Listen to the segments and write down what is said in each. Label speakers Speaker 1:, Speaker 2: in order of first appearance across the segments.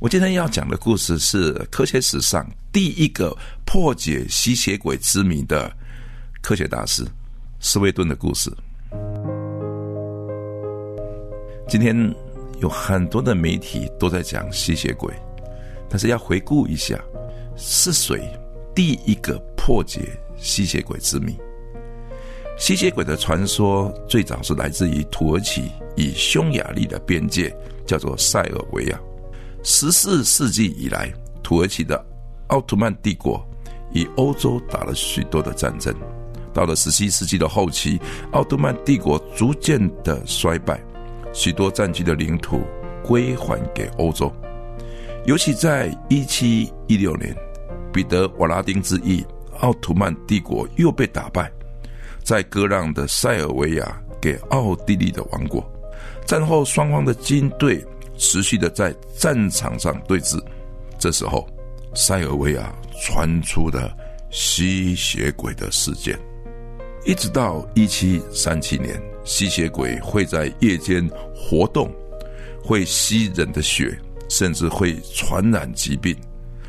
Speaker 1: 我今天要讲的故事是科学史上第一个破解吸血鬼之谜的科学大师斯威顿的故事。今天有很多的媒体都在讲吸血鬼，但是要回顾一下，是谁第一个破解吸血鬼之谜？吸血鬼的传说最早是来自于土耳其与匈牙利的边界，叫做塞尔维亚。十四世纪以来，土耳其的奥图曼帝国与欧洲打了许多的战争。到了十七世纪的后期，奥图曼帝国逐渐的衰败，许多占据的领土归还给欧洲。尤其在一七一六年，彼得瓦拉丁之役，奥图曼帝国又被打败，在割让的塞尔维亚给奥地利的王国。战后双方的军队。持续的在战场上对峙，这时候，塞尔维亚传出的吸血鬼的事件，一直到一七三七年，吸血鬼会在夜间活动，会吸人的血，甚至会传染疾病，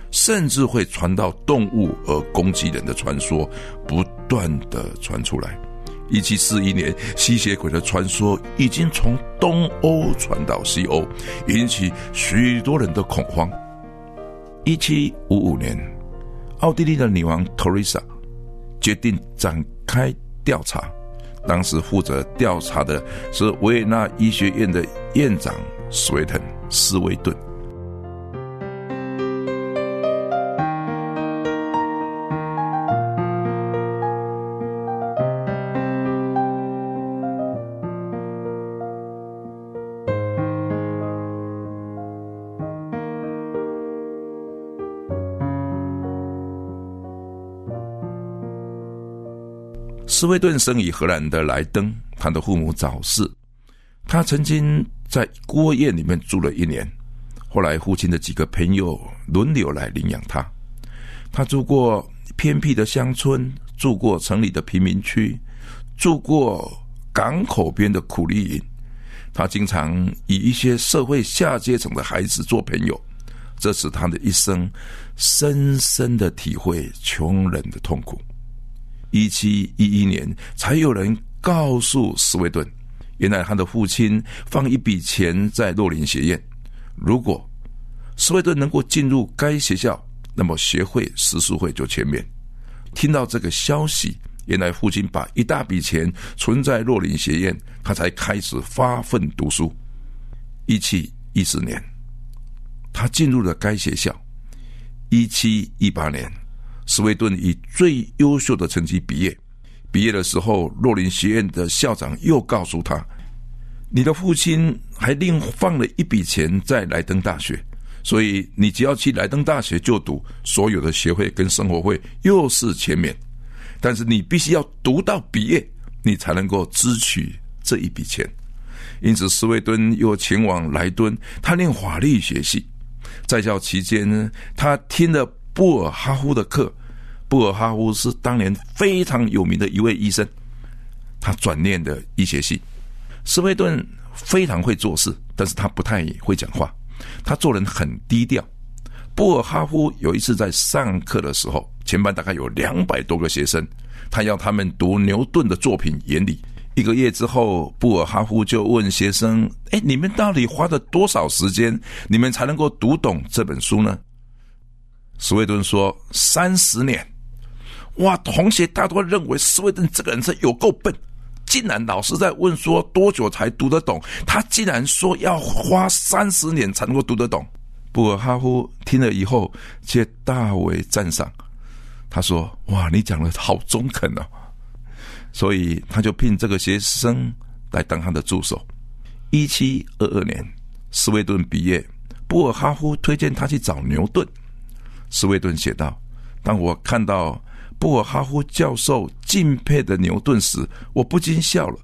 Speaker 1: 甚至会传到动物而攻击人的传说，不断的传出来。一七四一年，吸血鬼的传说已经从东欧传到西欧，引起许多人的恐慌。一七五五年，奥地利的女王托丽莎决定展开调查，当时负责调查的是维也纳医学院的院长斯维滕斯威顿。斯威顿生于荷兰的莱登，他的父母早逝，他曾经在孤儿院里面住了一年，后来父亲的几个朋友轮流来领养他。他住过偏僻的乡村，住过城里的贫民区，住过港口边的苦力营。他经常与一些社会下阶层的孩子做朋友，这使他的一生深深的体会穷人的痛苦。一七一一年，才有人告诉斯威顿，原来他的父亲放一笔钱在洛林学院，如果斯威顿能够进入该学校，那么学会识书会就全免。听到这个消息，原来父亲把一大笔钱存在洛林学院，他才开始发奋读书。一七一四年，他进入了该学校。一七一八年。斯威顿以最优秀的成绩毕业。毕业的时候，洛林学院的校长又告诉他：“你的父亲还另放了一笔钱在莱登大学，所以你只要去莱登大学就读，所有的学费跟生活费又是全免。但是你必须要读到毕业，你才能够支取这一笔钱。因此，斯威顿又前往莱顿，他念法律学系。在校期间呢，他听了布尔哈夫的课。”布尔哈夫是当年非常有名的一位医生，他转念的医学系。斯威顿非常会做事，但是他不太会讲话，他做人很低调。布尔哈夫有一次在上课的时候，全班大概有两百多个学生，他要他们读牛顿的作品《原理》。一个月之后，布尔哈夫就问学生：“哎，你们到底花了多少时间，你们才能够读懂这本书呢？”斯威顿说：“三十年。”哇！同学大多认为斯威顿这个人是有够笨，竟然老师在问说多久才读得懂，他竟然说要花三十年才能够读得懂。布尔哈夫听了以后却大为赞赏，他说：“哇，你讲的好中肯哦！”所以他就聘这个学生来当他的助手。一七二二年，斯威顿毕业，布尔哈夫推荐他去找牛顿。斯威顿写道：“当我看到布尔哈夫教授敬佩的牛顿时，我不禁笑了，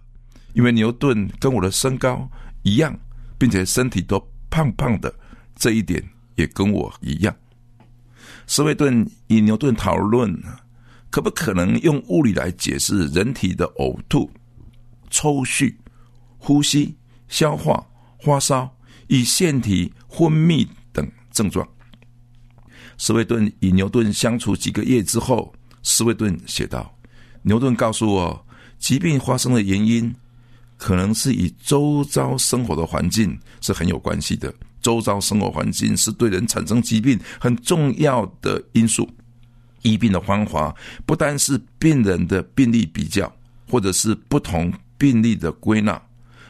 Speaker 1: 因为牛顿跟我的身高一样，并且身体都胖胖的，这一点也跟我一样。”斯威顿与牛顿讨论，可不可能用物理来解释人体的呕吐、抽搐、呼吸、消化、发烧与腺体分泌等症状？斯威顿与牛顿相处几个月之后，斯威顿写道：“牛顿告诉我，疾病发生的原因可能是与周遭生活的环境是很有关系的。”周遭生活环境是对人产生疾病很重要的因素。医病的方法不单是病人的病例比较，或者是不同病例的归纳，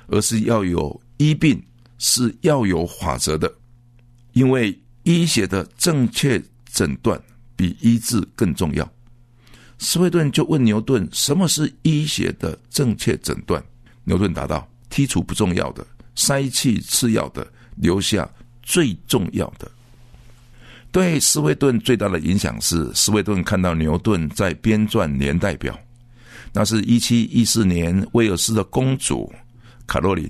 Speaker 1: 而是要有医病是要有法则的。因为医学的正确诊断比医治更重要。斯威顿就问牛顿：“什么是医学的正确诊断？”牛顿答道：“剔除不重要的，筛去次要的。”留下最重要的。对斯威顿最大的影响是，斯威顿看到牛顿在编撰年代表。那是一七一四年，威尔斯的公主卡洛琳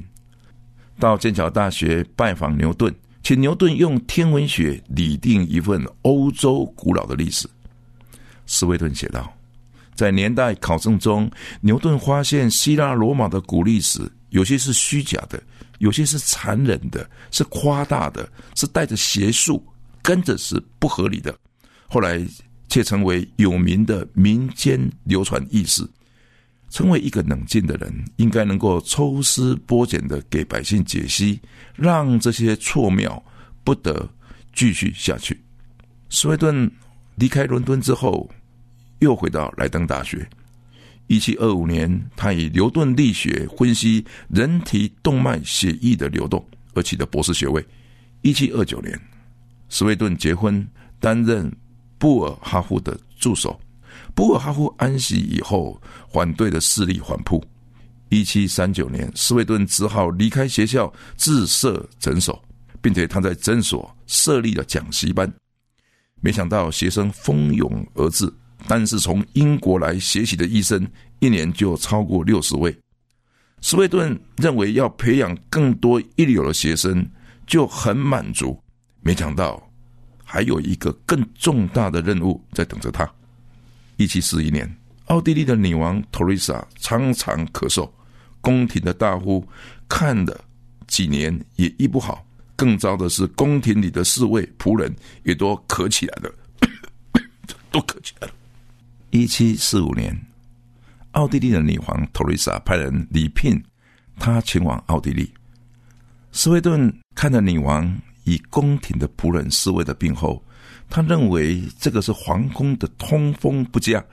Speaker 1: 到剑桥大学拜访牛顿，请牛顿用天文学拟定一份欧洲古老的历史。斯威顿写道，在年代考证中，牛顿发现希腊罗马的古历史有些是虚假的。有些是残忍的，是夸大的，是带着邪术，跟着是不合理的。后来却成为有名的民间流传意识。成为一个冷静的人，应该能够抽丝剥茧的给百姓解析，让这些错谬不得继续下去。斯威顿离开伦敦之后，又回到莱登大学。一七二五年，他以牛顿力学分析人体动脉血液的流动而取得博士学位。一七二九年，斯威顿结婚，担任布尔哈夫的助手。布尔哈夫安息以后，反对的势力反扑。一七三九年，斯威顿只好离开学校，自设诊所，并且他在诊所设立了讲习班。没想到学生蜂拥而至。但是从英国来学习的医生一年就超过六十位。斯威顿认为要培养更多一流的学生就很满足，没想到还有一个更重大的任务在等着他。一七四一年，奥地利的女王托瑞莎常常咳嗽，宫廷的大夫看了几年也医不好。更糟的是，宫廷里的侍卫仆人也都咳起来了，都咳起来了。一七四五年，奥地利的女皇托瑞莎派人礼聘他前往奥地利。斯威顿看着女王以宫廷的仆人侍卫的病后，他认为这个是皇宫的通风不佳、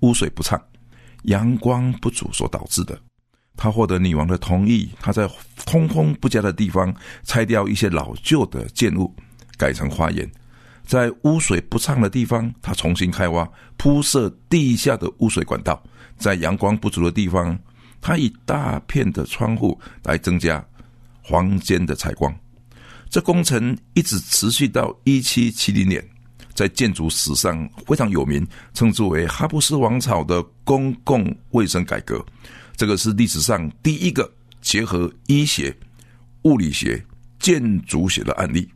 Speaker 1: 污水不畅、阳光不足所导致的。他获得女王的同意，他在通风不佳的地方拆掉一些老旧的建物，改成花园。在污水不畅的地方，他重新开挖铺设地下的污水管道；在阳光不足的地方，他以大片的窗户来增加房间的采光。这工程一直持续到一七七零年，在建筑史上非常有名，称之为哈布斯王朝的公共卫生改革。这个是历史上第一个结合医学、物理学、建筑学的案例。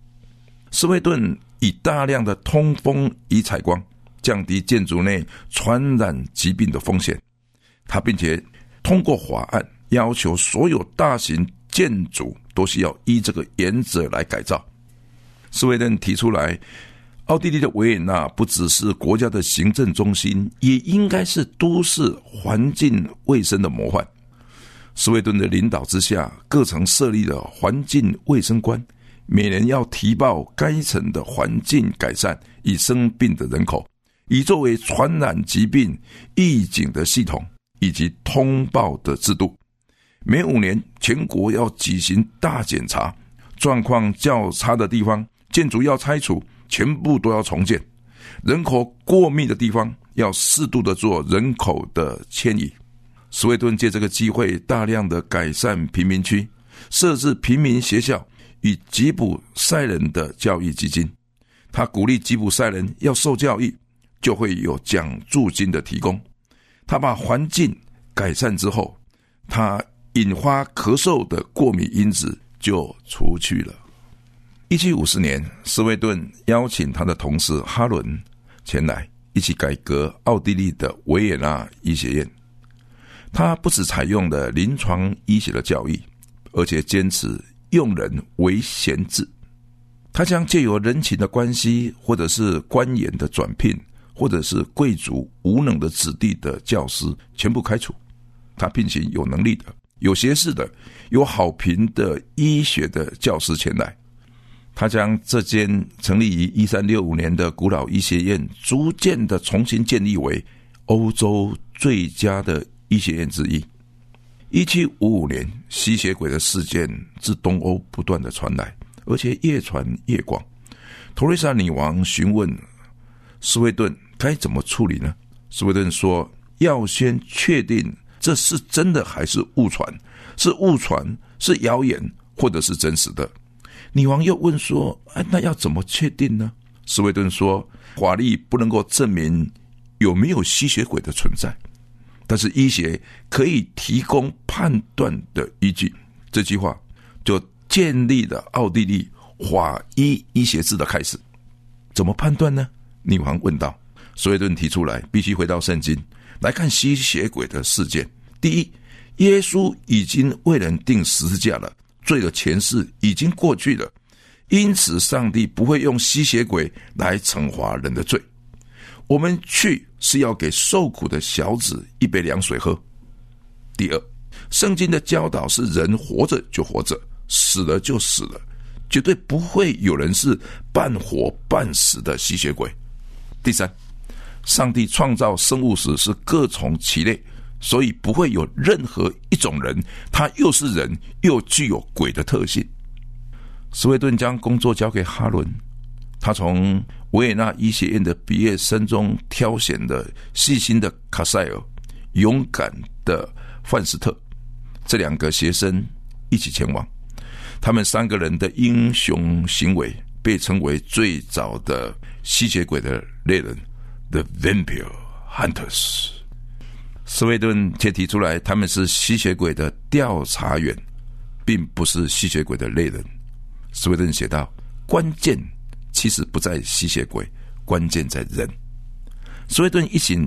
Speaker 1: 斯威顿。以大量的通风与采光，降低建筑内传染疾病的风险。他并且通过法案要求所有大型建筑都需要依这个原则来改造。斯威顿提出来，奥地利的维也纳不只是国家的行政中心，也应该是都市环境卫生的模范。斯威顿的领导之下，各城设立了环境卫生官。每年要提报该城的环境改善与生病的人口，以作为传染疾病预警的系统以及通报的制度。每五年，全国要举行大检查，状况较差的地方，建筑要拆除，全部都要重建；人口过密的地方，要适度的做人口的迁移。斯威顿借这个机会，大量的改善贫民区，设置平民学校。与吉普赛人的教育基金。他鼓励吉普赛人要受教育，就会有奖助金的提供。他把环境改善之后，他引发咳嗽的过敏因子就除去了。一七五四年，斯威顿邀请他的同事哈伦前来一起改革奥地利的维也纳医学院。他不只采用了临床医学的教育，而且坚持用人为贤制。他将借由人情的关系，或者是官员的转聘，或者是贵族无能的子弟的教师，全部开除。他聘请有能力的、有学识的、有好评的医学的教师前来。他将这间成立于一三六五年的古老医学院，逐渐的重新建立为欧洲最佳的。医学院之一。一七五五年，吸血鬼的事件自东欧不断的传来，而且越传越广。托瑞莎女王询问斯威顿该怎么处理呢？斯威顿说：“要先确定这是真的还是误传，是误传，是谣言，或者是真实的。”女王又问说：“哎，那要怎么确定呢？”斯威顿说：“法律不能够证明有没有吸血鬼的存在。”但是医学可以提供判断的依据，这句话就建立了奥地利法医医学制的开始。怎么判断呢？女王问道。斯威顿提出来，必须回到圣经来看吸血鬼的事件。第一，耶稣已经为人定十字架了，罪的前世已经过去了，因此上帝不会用吸血鬼来惩罚人的罪。我们去是要给受苦的小子一杯凉水喝。第二，圣经的教导是人活着就活着，死了就死了，绝对不会有人是半活半死的吸血鬼。第三，上帝创造生物时是各从其类，所以不会有任何一种人，他又是人又具有鬼的特性。斯威顿将工作交给哈伦，他从。维也纳医学院的毕业生中挑选的细心的卡塞尔、勇敢的范斯特这两个学生一起前往。他们三个人的英雄行为被称为最早的吸血鬼的猎人 （The Vampire Hunters）。斯威顿却提出来，他们是吸血鬼的调查员，并不是吸血鬼的猎人。斯威顿写道：“关键。”其实不在吸血鬼，关键在人。斯威顿一行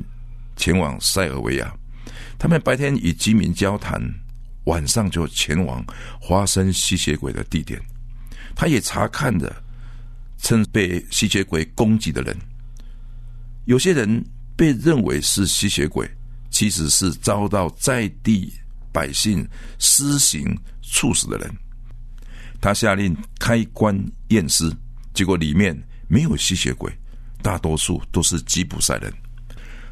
Speaker 1: 前往塞尔维亚，他们白天与居民交谈，晚上就前往发生吸血鬼的地点。他也查看着曾被吸血鬼攻击的人。有些人被认为是吸血鬼，其实是遭到在地百姓施行处死的人。他下令开棺验尸。结果里面没有吸血鬼，大多数都是吉普赛人。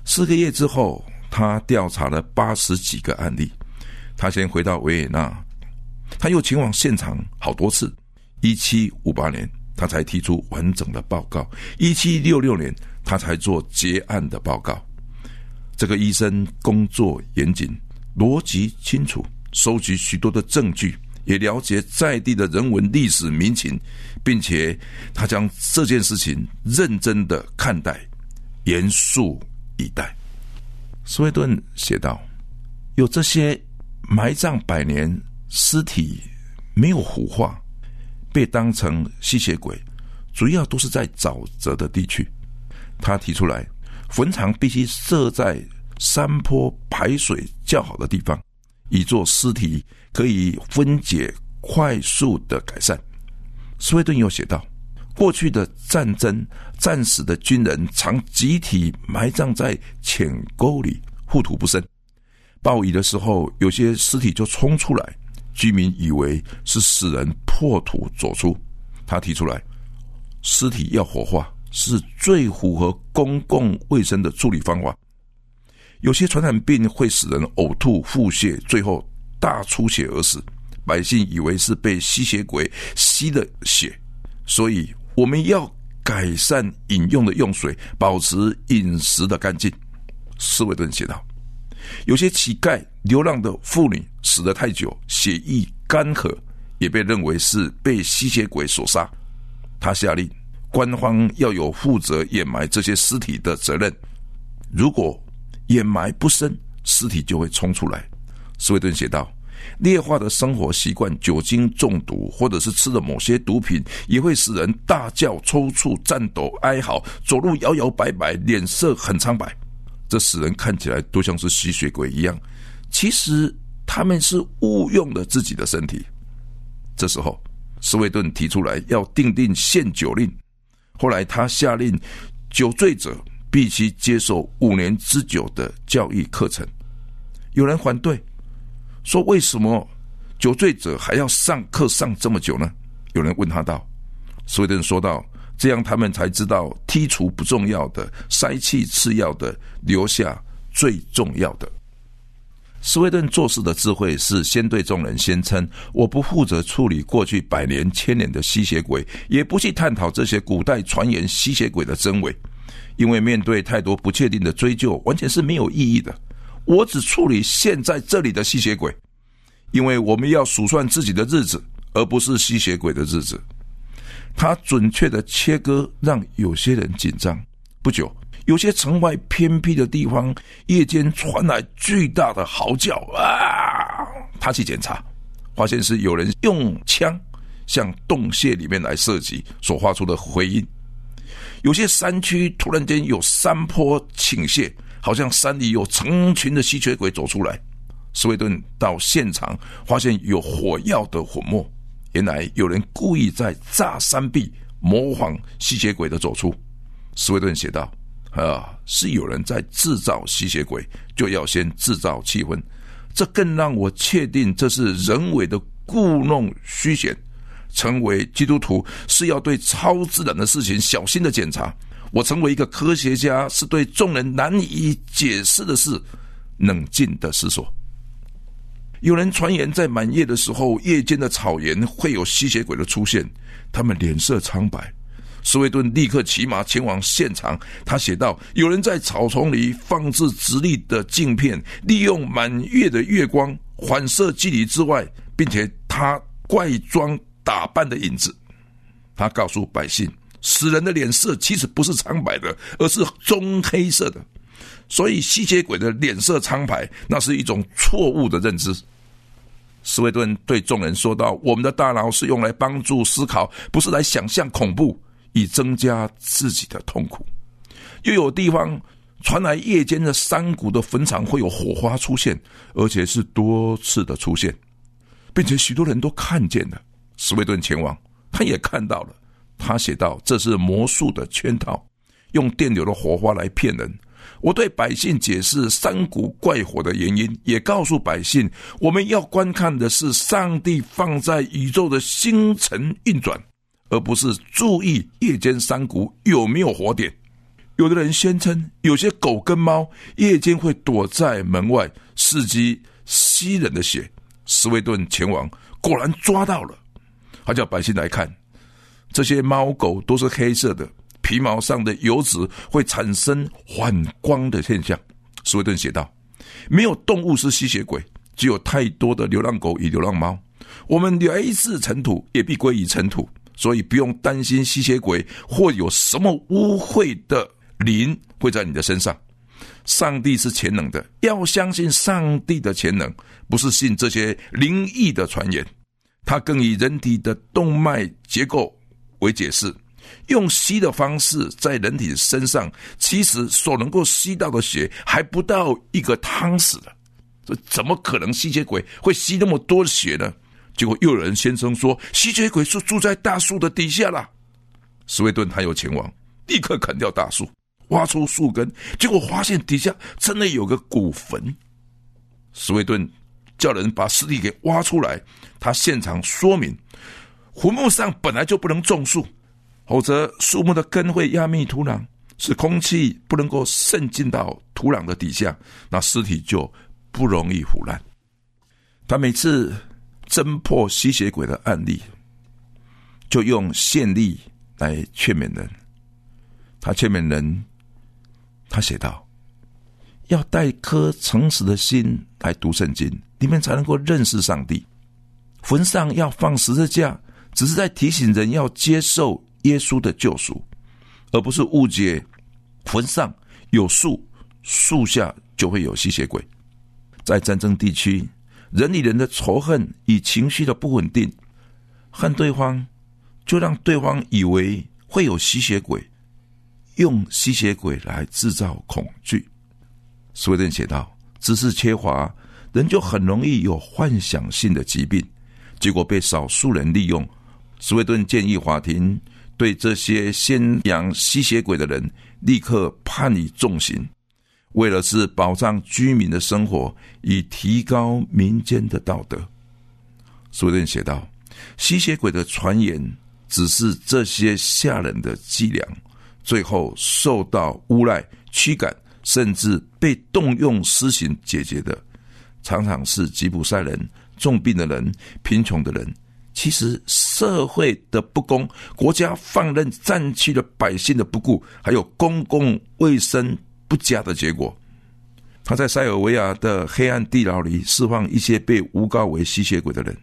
Speaker 1: 四个月之后，他调查了八十几个案例。他先回到维也纳，他又前往现场好多次。一七五八年，他才提出完整的报告；一七六六年，他才做结案的报告。这个医生工作严谨，逻辑清楚，收集许多的证据。也了解在地的人文、历史、民情，并且他将这件事情认真的看待，严肃以待。斯威顿写道：“有这些埋葬百年尸体没有腐化，被当成吸血鬼，主要都是在沼泽的地区。他提出来，坟场必须设在山坡排水较好的地方。”以做尸体可以分解、快速的改善。斯威顿又写道：过去的战争战死的军人常集体埋葬在浅沟里，护土不深。暴雨的时候，有些尸体就冲出来，居民以为是死人破土走出。他提出来，尸体要火化是最符合公共卫生的处理方法。有些传染病会使人呕吐、腹泻，最后大出血而死。百姓以为是被吸血鬼吸了血，所以我们要改善饮用的用水，保持饮食的干净。斯维顿写道：有些乞丐、流浪的妇女死得太久，血液干涸，也被认为是被吸血鬼所杀。他下令，官方要有负责掩埋这些尸体的责任。如果掩埋不深，尸体就会冲出来。斯威顿写道：“劣化的生活习惯、酒精中毒，或者是吃了某些毒品，也会使人大叫、抽搐、颤抖、哀嚎，走路摇摇摆摆，脸色很苍白。这使人看起来都像是吸血鬼一样。其实他们是误用了自己的身体。”这时候。斯威顿提出来要订定限酒令，后来他下令酒醉者必须接受五年之久的教育课程。有人反对，说为什么酒醉者还要上课上这么久呢？有人问他道：“斯威顿说道，这样他们才知道剔除不重要的，筛弃次要的，留下最重要的。”斯威顿做事的智慧是先对众人宣称：“我不负责处理过去百年千年的吸血鬼，也不去探讨这些古代传言吸血鬼的真伪，因为面对太多不确定的追究，完全是没有意义的。我只处理现在这里的吸血鬼，因为我们要数算自己的日子，而不是吸血鬼的日子。”他准确的切割让有些人紧张。不久。有些城外偏僻的地方，夜间传来巨大的嚎叫啊！他去检查，发现是有人用枪向洞穴里面来射击所发出的回音。有些山区突然间有山坡倾泻，好像山里有成群的吸血鬼走出来。斯威顿到现场，发现有火药的粉末，原来有人故意在炸山壁，模仿吸血鬼的走出。斯威顿写道。啊，是有人在制造吸血鬼，就要先制造气氛，这更让我确定这是人为的故弄虚显。成为基督徒是要对超自然的事情小心的检查。我成为一个科学家，是对众人难以解释的事冷静的思索。有人传言，在满月的时候，夜间的草原会有吸血鬼的出现，他们脸色苍白。斯威顿立刻骑马前往现场。他写道：“有人在草丛里放置直立的镜片，利用满月的月光反射距离之外，并且他怪装打扮的影子。他告诉百姓，死人的脸色其实不是苍白的，而是棕黑色的。所以吸血鬼的脸色苍白，那是一种错误的认知。”斯威顿对众人说道：“我们的大脑是用来帮助思考，不是来想象恐怖。”以增加自己的痛苦。又有地方传来夜间的山谷的坟场会有火花出现，而且是多次的出现，并且许多人都看见了。斯威顿前往，他也看到了。他写道：“这是魔术的圈套，用电流的火花来骗人。”我对百姓解释山谷怪火的原因，也告诉百姓，我们要观看的是上帝放在宇宙的星辰运转。而不是注意夜间山谷有没有火点。有的人宣称，有些狗跟猫夜间会躲在门外伺机吸人的血。斯威顿前往，果然抓到了。他叫百姓来看，这些猫狗都是黑色的，皮毛上的油脂会产生反光的现象。斯威顿写道：“没有动物是吸血鬼，只有太多的流浪狗与流浪猫。我们来自尘土，也必归于尘土。”所以不用担心吸血鬼或有什么污秽的灵会在你的身上。上帝是全能的，要相信上帝的全能，不是信这些灵异的传言。他更以人体的动脉结构为解释，用吸的方式在人体身上，其实所能够吸到的血还不到一个汤匙的。这怎么可能吸血鬼会吸那么多血呢？结果又有人先生说吸血鬼是住在大树的底下了。斯威顿他又前往，立刻砍掉大树，挖出树根，结果发现底下真的有个古坟。斯威顿叫人把尸体给挖出来，他现场说明，坟墓上本来就不能种树，否则树木的根会压密土壤，使空气不能够渗进到土壤的底下，那尸体就不容易腐烂。他每次。侦破吸血鬼的案例，就用现例来劝勉人。他劝勉人，他写道：“要带颗诚实的心来读圣经，你们才能够认识上帝。”坟上要放十字架，只是在提醒人要接受耶稣的救赎，而不是误解坟上有树，树下就会有吸血鬼。在战争地区，人与人的仇恨与情绪的不稳定，恨对方，就让对方以为会有吸血鬼，用吸血鬼来制造恐惧。斯威顿写道：“知识缺乏，人就很容易有幻想性的疾病。”结果被少数人利用。斯威顿建议法庭对这些宣扬吸血鬼的人立刻判以重刑，为了是保障居民的生活，以提高民间的道德。斯威顿写道：“吸血鬼的传言只是这些吓人的伎俩，最后受到诬赖、驱赶，甚至被动用私刑解决的，常常是吉普赛人。”重病的人、贫穷的人，其实社会的不公、国家放任战区的百姓的不顾，还有公共卫生不佳的结果。他在塞尔维亚的黑暗地牢里释放一些被诬告为吸血鬼的人。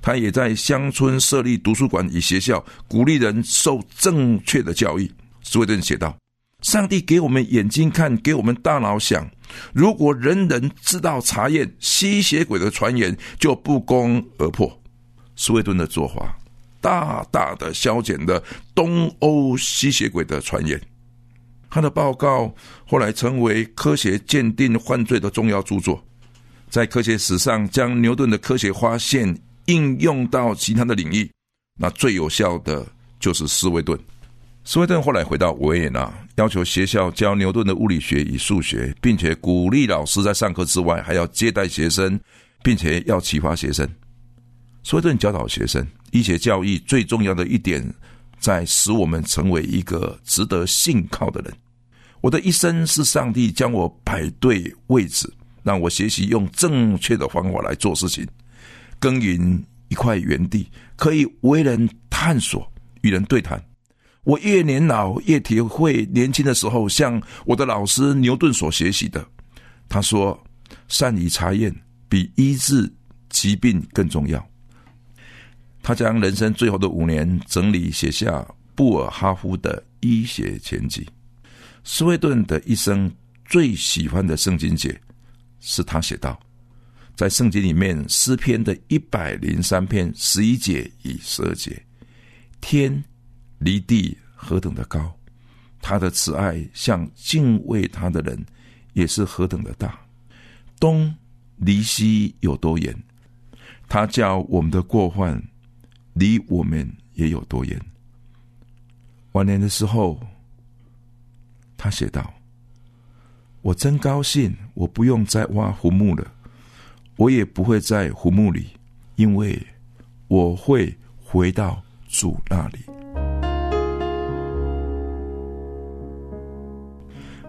Speaker 1: 他也在乡村设立图书馆与学校，鼓励人受正确的教育。斯威顿写道。上帝给我们眼睛看，给我们大脑想。如果人人知道查验吸血鬼的传言，就不攻而破。斯威顿的做法，大大的消减了东欧吸血鬼的传言。他的报告后来成为科学鉴定犯罪的重要著作，在科学史上将牛顿的科学发现应用到其他的领域。那最有效的就是斯威顿。斯威顿后来回到维也纳，要求学校教牛顿的物理学与数学，并且鼓励老师在上课之外还要接待学生，并且要启发学生。斯威顿教导学生，医学教育最重要的一点，在使我们成为一个值得信靠的人。我的一生是上帝将我摆对位置，让我学习用正确的方法来做事情，耕耘一块园地，可以为人探索，与人对谈。我越年老，越体会年轻的时候向我的老师牛顿所学习的。他说：“善于查验比医治疾病更重要。”他将人生最后的五年整理写下布尔哈夫的医学全集。斯威顿的一生最喜欢的圣经节是他写道：“在圣经里面，诗篇的一百零三篇十一节与十二节，天。”离地何等的高，他的慈爱向敬畏他的人也是何等的大。东离西有多远，他叫我们的过患离我们也有多远。晚年的时候，他写道：“我真高兴，我不用再挖坟墓了，我也不会在坟墓里，因为我会回到主那里。”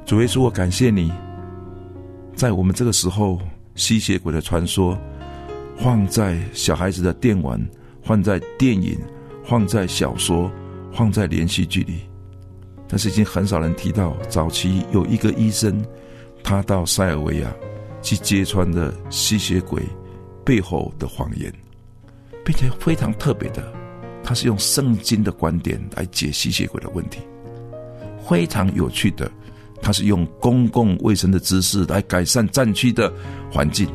Speaker 1: 主耶稣，我感谢你，在我们这个时候，吸血鬼的传说放在小孩子的电玩，放在电影，放在小说，放在连续剧里，但是已经很少人提到，早期有一个医生，他到塞尔维亚去揭穿的吸血鬼背后的谎言，并且非常特别的，他是用圣经的观点来解吸血鬼的问题，非常有趣的。他是用公共卫生的知识来改善战区的环境，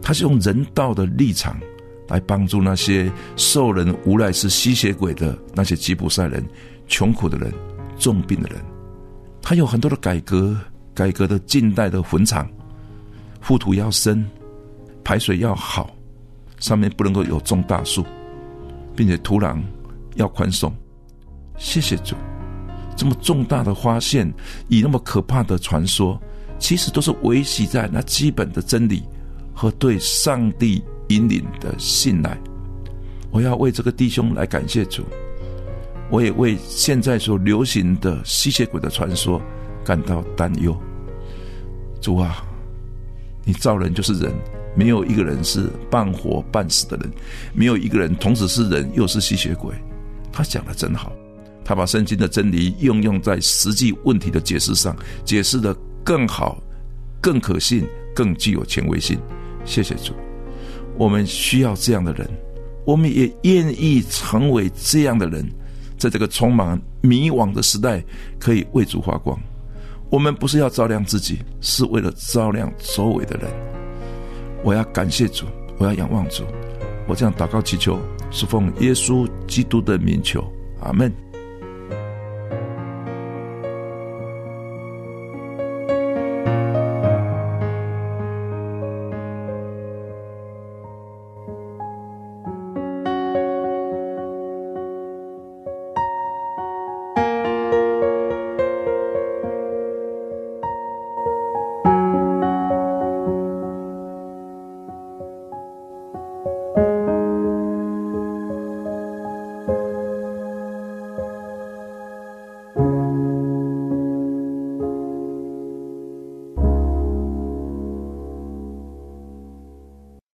Speaker 1: 他是用人道的立场来帮助那些受人无赖是吸血鬼的那些吉普赛人、穷苦的人、重病的人。他有很多的改革，改革的近代的坟场，覆土要深，排水要好，上面不能够有种大树，并且土壤要宽松。谢谢主。这么重大的发现，以那么可怕的传说，其实都是维系在那基本的真理和对上帝引领的信赖。我要为这个弟兄来感谢主，我也为现在所流行的吸血鬼的传说感到担忧。主啊，你造人就是人，没有一个人是半活半死的人，没有一个人同时是人又是吸血鬼。他讲的真好。他把圣经的真理应用在实际问题的解释上，解释的更好、更可信、更具有权威性。谢谢主，我们需要这样的人，我们也愿意成为这样的人，在这个充满迷惘的时代，可以为主发光。我们不是要照亮自己，是为了照亮周围的人。我要感谢主，我要仰望主，我这样祷告祈求，是奉耶稣基督的名求，阿门。